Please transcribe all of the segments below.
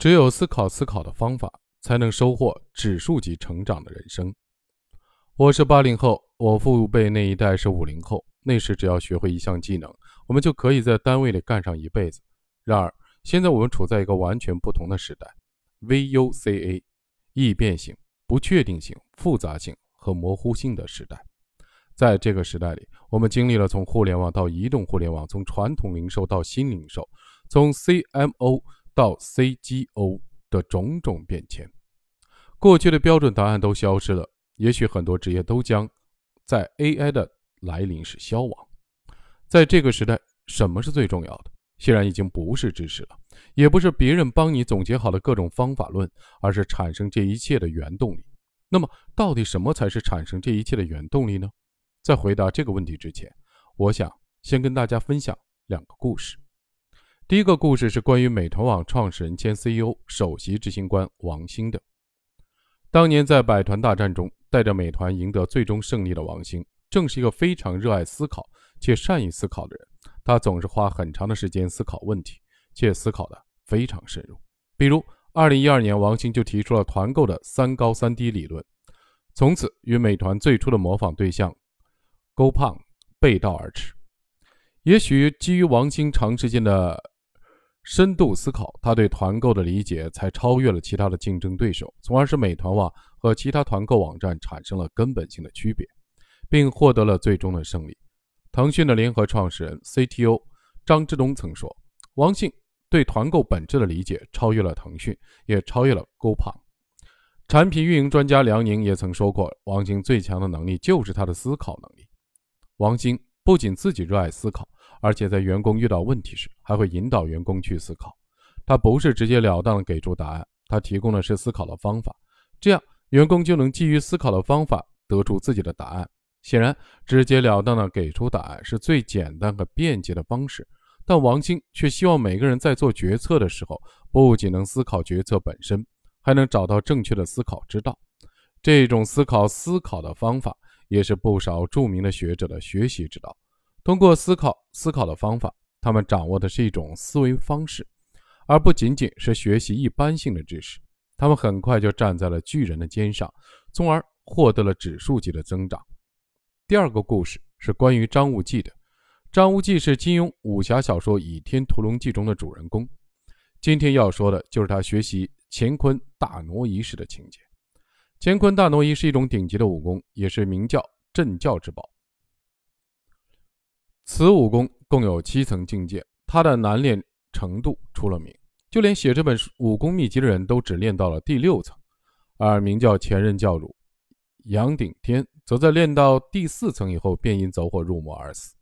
只有思考思考的方法，才能收获指数级成长的人生。我是八零后，我父辈那一代是五零后。那时只要学会一项技能，我们就可以在单位里干上一辈子。然而，现在我们处在一个完全不同的时代，VUCA，易变性、不确定性、复杂性和模糊性的时代。在这个时代里，我们经历了从互联网到移动互联网，从传统零售到新零售，从 CMO 到 CGO 的种种变迁。过去的标准答案都消失了，也许很多职业都将在 AI 的来临时消亡。在这个时代，什么是最重要的？显然已经不是知识了，也不是别人帮你总结好的各种方法论，而是产生这一切的原动力。那么，到底什么才是产生这一切的原动力呢？在回答这个问题之前，我想先跟大家分享两个故事。第一个故事是关于美团网创始人兼 CEO、首席执行官王兴的。当年在百团大战中，带着美团赢得最终胜利的王兴，正是一个非常热爱思考且善于思考的人。他总是花很长的时间思考问题，且思考的非常深入。比如，2012年，王兴就提出了团购的“三高三低”理论，从此与美团最初的模仿对象。勾胖背道而驰，也许基于王兴长时间的深度思考，他对团购的理解才超越了其他的竞争对手，从而使美团网和其他团购网站产生了根本性的区别，并获得了最终的胜利。腾讯的联合创始人 CTO 张志东曾说：“王兴对团购本质的理解超越了腾讯，也超越了 GoPro。”产品运营专家梁宁也曾说过：“王兴最强的能力就是他的思考能力。”王兴不仅自己热爱思考，而且在员工遇到问题时，还会引导员工去思考。他不是直截了当的给出答案，他提供的是思考的方法，这样员工就能基于思考的方法得出自己的答案。显然，直截了当的给出答案是最简单和便捷的方式，但王兴却希望每个人在做决策的时候，不仅能思考决策本身，还能找到正确的思考之道。这种思考思考的方法。也是不少著名的学者的学习之道。通过思考思考的方法，他们掌握的是一种思维方式，而不仅仅是学习一般性的知识。他们很快就站在了巨人的肩上，从而获得了指数级的增长。第二个故事是关于张无忌的。张无忌是金庸武侠小说《倚天屠龙记》中的主人公。今天要说的就是他学习乾坤大挪移时的情节。乾坤大挪移是一种顶级的武功，也是明教镇教之宝。此武功共有七层境界，它的难练程度出了名，就连写这本武功秘籍的人都只练到了第六层。而名叫前任教主杨顶天，则在练到第四层以后，便因走火入魔而死。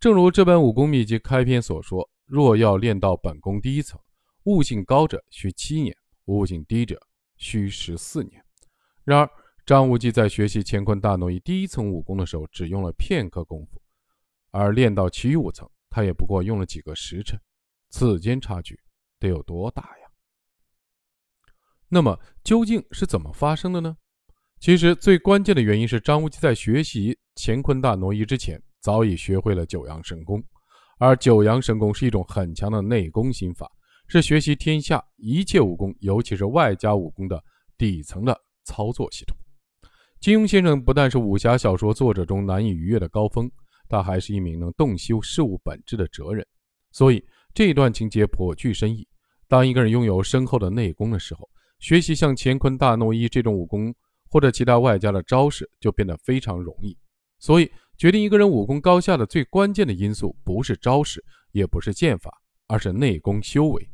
正如这本武功秘籍开篇所说：“若要练到本功第一层，悟性高者需七年，悟性低者需十四年。”然而，张无忌在学习乾坤大挪移第一层武功的时候，只用了片刻功夫；而练到其余五层，他也不过用了几个时辰。此间差距得有多大呀？那么，究竟是怎么发生的呢？其实，最关键的原因是张无忌在学习乾坤大挪移之前，早已学会了九阳神功。而九阳神功是一种很强的内功心法，是学习天下一切武功，尤其是外家武功的底层的。操作系统，金庸先生不但是武侠小说作者中难以逾越的高峰，他还是一名能洞悉事物本质的哲人。所以这一段情节颇具深意。当一个人拥有深厚的内功的时候，学习像乾坤大挪移这种武功或者其他外加的招式就变得非常容易。所以，决定一个人武功高下的最关键的因素，不是招式，也不是剑法，而是内功修为。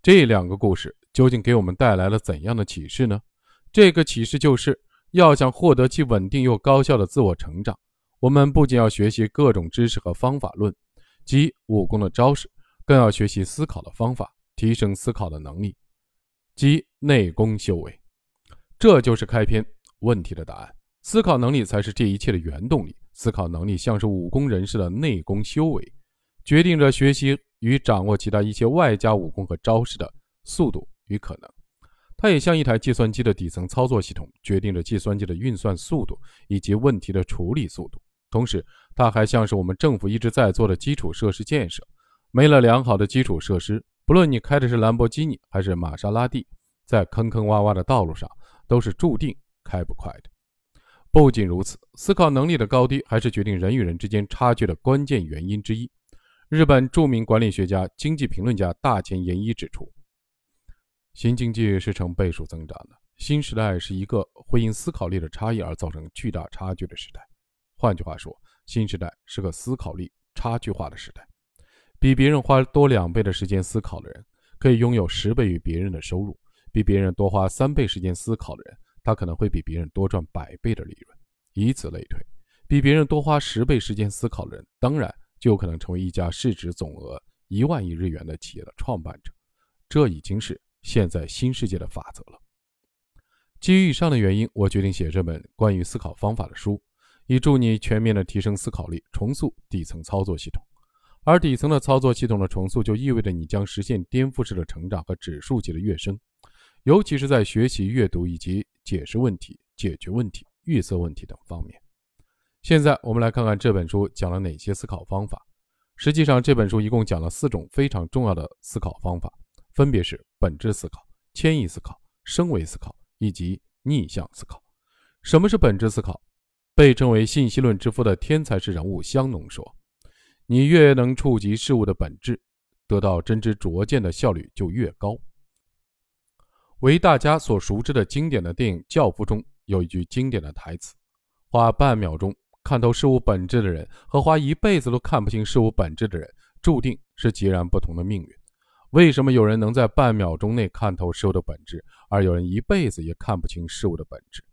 这两个故事究竟给我们带来了怎样的启示呢？这个启示就是，要想获得其稳定又高效的自我成长，我们不仅要学习各种知识和方法论，即武功的招式，更要学习思考的方法，提升思考的能力，即内功修为。这就是开篇问题的答案。思考能力才是这一切的原动力。思考能力像是武功人士的内功修为，决定着学习与掌握其他一些外加武功和招式的速度与可能。它也像一台计算机的底层操作系统，决定着计算机的运算速度以及问题的处理速度。同时，它还像是我们政府一直在做的基础设施建设。没了良好的基础设施，不论你开的是兰博基尼还是玛莎拉蒂，在坑坑洼洼的道路上都是注定开不快的。不仅如此，思考能力的高低还是决定人与人之间差距的关键原因之一。日本著名管理学家、经济评论家大前研一指出，新经济是呈倍数增长的。新时代是一个会因思考力的差异而造成巨大差距的时代。换句话说，新时代是个思考力差距化的时代。比别人花多两倍的时间思考的人，可以拥有十倍于别人的收入；比别人多花三倍时间思考的人，他可能会比别人多赚百倍的利润。以此类推，比别人多花十倍时间思考的人，当然就有可能成为一家市值总额一万亿日元的企业的创办者。这已经是现在新世界的法则了。基于以上的原因，我决定写这本关于思考方法的书，以助你全面的提升思考力，重塑底层操作系统。而底层的操作系统的重塑，就意味着你将实现颠覆式的成长和指数级的跃升，尤其是在学习、阅读以及解释问题、解决问题、预测问题等方面。现在，我们来看看这本书讲了哪些思考方法。实际上，这本书一共讲了四种非常重要的思考方法，分别是本质思考、迁移思考、升维思考。以及逆向思考。什么是本质思考？被称为信息论之父的天才式人物香农说：“你越能触及事物的本质，得到真知灼见的效率就越高。”为大家所熟知的经典的电影《教父》中有一句经典的台词：“花半秒钟看透事物本质的人，和花一辈子都看不清事物本质的人，注定是截然不同的命运。”为什么有人能在半秒钟内看透事物的本质，而有人一辈子也看不清事物的本质？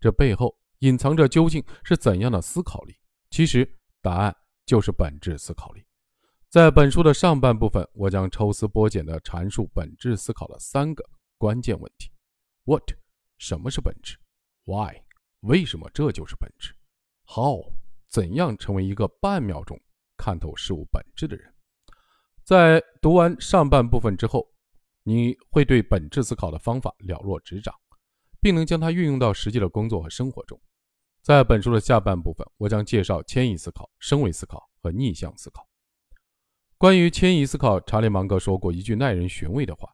这背后隐藏着究竟是怎样的思考力？其实答案就是本质思考力。在本书的上半部分，我将抽丝剥茧地阐述本质思考的三个关键问题：What？什么是本质？Why？为什么这就是本质？How？怎样成为一个半秒钟看透事物本质的人？在读完上半部分之后，你会对本质思考的方法了若指掌，并能将它运用到实际的工作和生活中。在本书的下半部分，我将介绍迁移思考、升维思考和逆向思考。关于迁移思考，查理芒格说过一句耐人寻味的话：“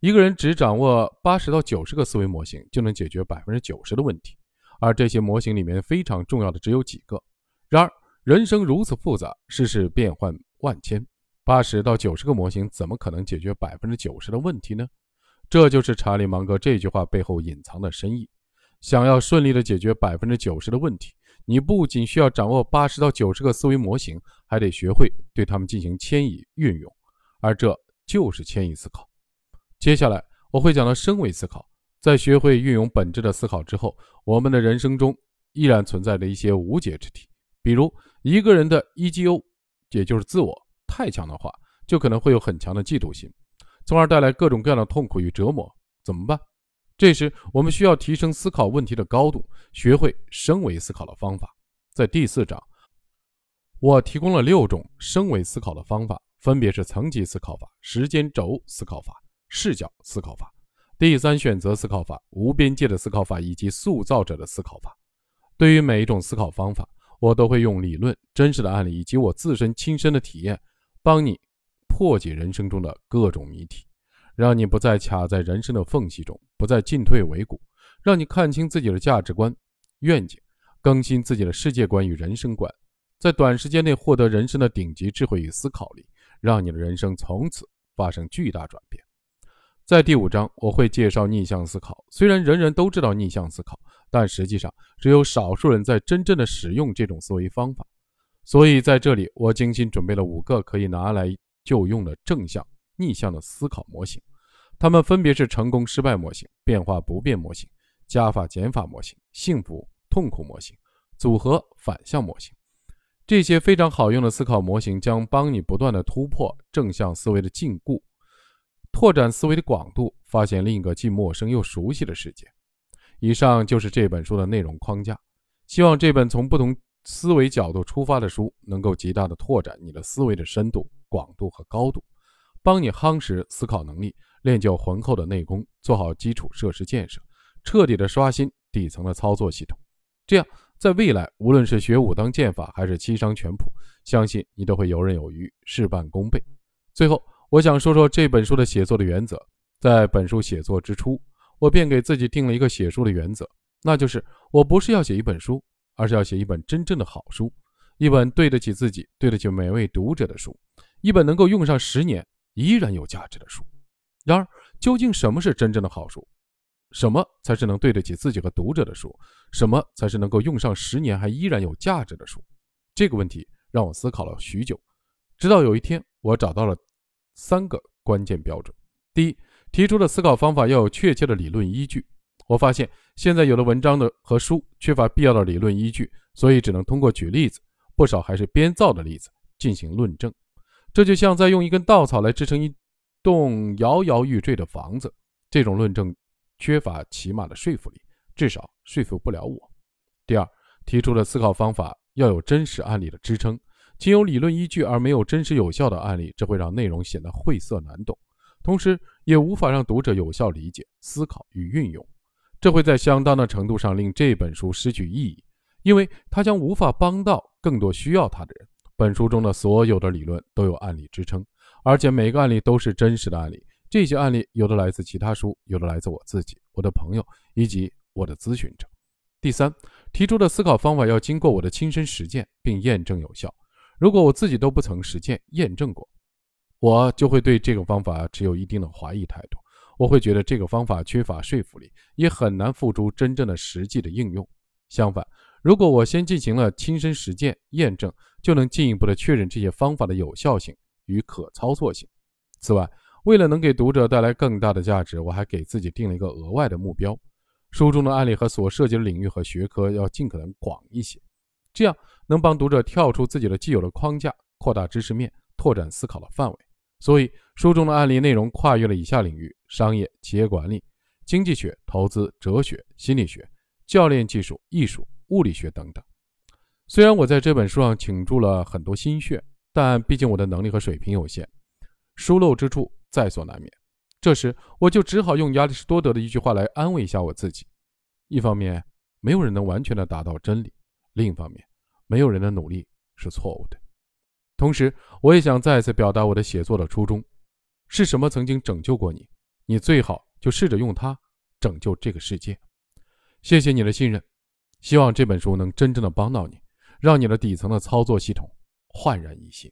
一个人只掌握八十到九十个思维模型，就能解决百分之九十的问题，而这些模型里面非常重要的只有几个。然而，人生如此复杂，世事变幻万千。”八十到九十个模型怎么可能解决百分之九十的问题呢？这就是查理芒格这句话背后隐藏的深意。想要顺利的解决百分之九十的问题，你不仅需要掌握八十到九十个思维模型，还得学会对它们进行迁移运用，而这就是迁移思考。接下来我会讲到升维思考。在学会运用本质的思考之后，我们的人生中依然存在着一些无解之题，比如一个人的 EGO，也就是自我。太强的话，就可能会有很强的嫉妒心，从而带来各种各样的痛苦与折磨。怎么办？这时，我们需要提升思考问题的高度，学会升维思考的方法。在第四章，我提供了六种升维思考的方法，分别是层级思考法、时间轴思考法、视角思考法、第三选择思考法、无边界的思考法以及塑造者的思考法。对于每一种思考方法，我都会用理论、真实的案例以及我自身亲身的体验。帮你破解人生中的各种谜题，让你不再卡在人生的缝隙中，不再进退维谷，让你看清自己的价值观、愿景，更新自己的世界观与人生观，在短时间内获得人生的顶级智慧与思考力，让你的人生从此发生巨大转变。在第五章，我会介绍逆向思考。虽然人人都知道逆向思考，但实际上只有少数人在真正的使用这种思维方法。所以在这里，我精心准备了五个可以拿来就用的正向、逆向的思考模型，它们分别是成功、失败模型、变化不变模型、加法减法模型、幸福痛苦模型、组合反向模型。这些非常好用的思考模型将帮你不断的突破正向思维的禁锢，拓展思维的广度，发现另一个既陌生又熟悉的世界。以上就是这本书的内容框架。希望这本从不同。思维角度出发的书，能够极大的拓展你的思维的深度、广度和高度，帮你夯实思考能力，练就浑厚的内功，做好基础设施建设，彻底的刷新底层的操作系统。这样，在未来，无论是学武当剑法还是七伤拳谱，相信你都会游刃有余，事半功倍。最后，我想说说这本书的写作的原则。在本书写作之初，我便给自己定了一个写书的原则，那就是我不是要写一本书，而是要写一本真正的好书，一本对得起自己、对得起每位读者的书，一本能够用上十年依然有价值的书。然而，究竟什么是真正的好书？什么才是能对得起自己和读者的书？什么才是能够用上十年还依然有价值的书？这个问题让我思考了许久，直到有一天，我找到了三个关键标准。第一，提出的思考方法要有确切的理论依据。我发现现在有的文章的和书缺乏必要的理论依据，所以只能通过举例子，不少还是编造的例子进行论证。这就像在用一根稻草来支撑一栋摇摇欲坠的房子，这种论证缺乏起码的说服力，至少说服不了我。第二，提出的思考方法要有真实案例的支撑，仅有理论依据而没有真实有效的案例，这会让内容显得晦涩难懂。同时，也无法让读者有效理解、思考与运用，这会在相当的程度上令这本书失去意义，因为它将无法帮到更多需要它的人。本书中的所有的理论都有案例支撑，而且每个案例都是真实的案例。这些案例有的来自其他书，有的来自我自己、我的朋友以及我的咨询者。第三，提出的思考方法要经过我的亲身实践并验证有效。如果我自己都不曾实践验证过，我就会对这个方法持有一定的怀疑态度，我会觉得这个方法缺乏说服力，也很难付诸真正的实际的应用。相反，如果我先进行了亲身实践验证，就能进一步的确认这些方法的有效性与可操作性。此外，为了能给读者带来更大的价值，我还给自己定了一个额外的目标：书中的案例和所涉及的领域和学科要尽可能广一些，这样能帮读者跳出自己的既有的框架，扩大知识面，拓展思考的范围。所以，书中的案例内容跨越了以下领域：商业、企业管理、经济学、投资、哲学、心理学、教练技术、艺术、物理学等等。虽然我在这本书上倾注了很多心血，但毕竟我的能力和水平有限，疏漏之处在所难免。这时，我就只好用亚里士多德的一句话来安慰一下我自己：一方面，没有人能完全的达到真理；另一方面，没有人的努力是错误的。同时，我也想再次表达我的写作的初衷：是什么曾经拯救过你？你最好就试着用它拯救这个世界。谢谢你的信任，希望这本书能真正的帮到你，让你的底层的操作系统焕然一新。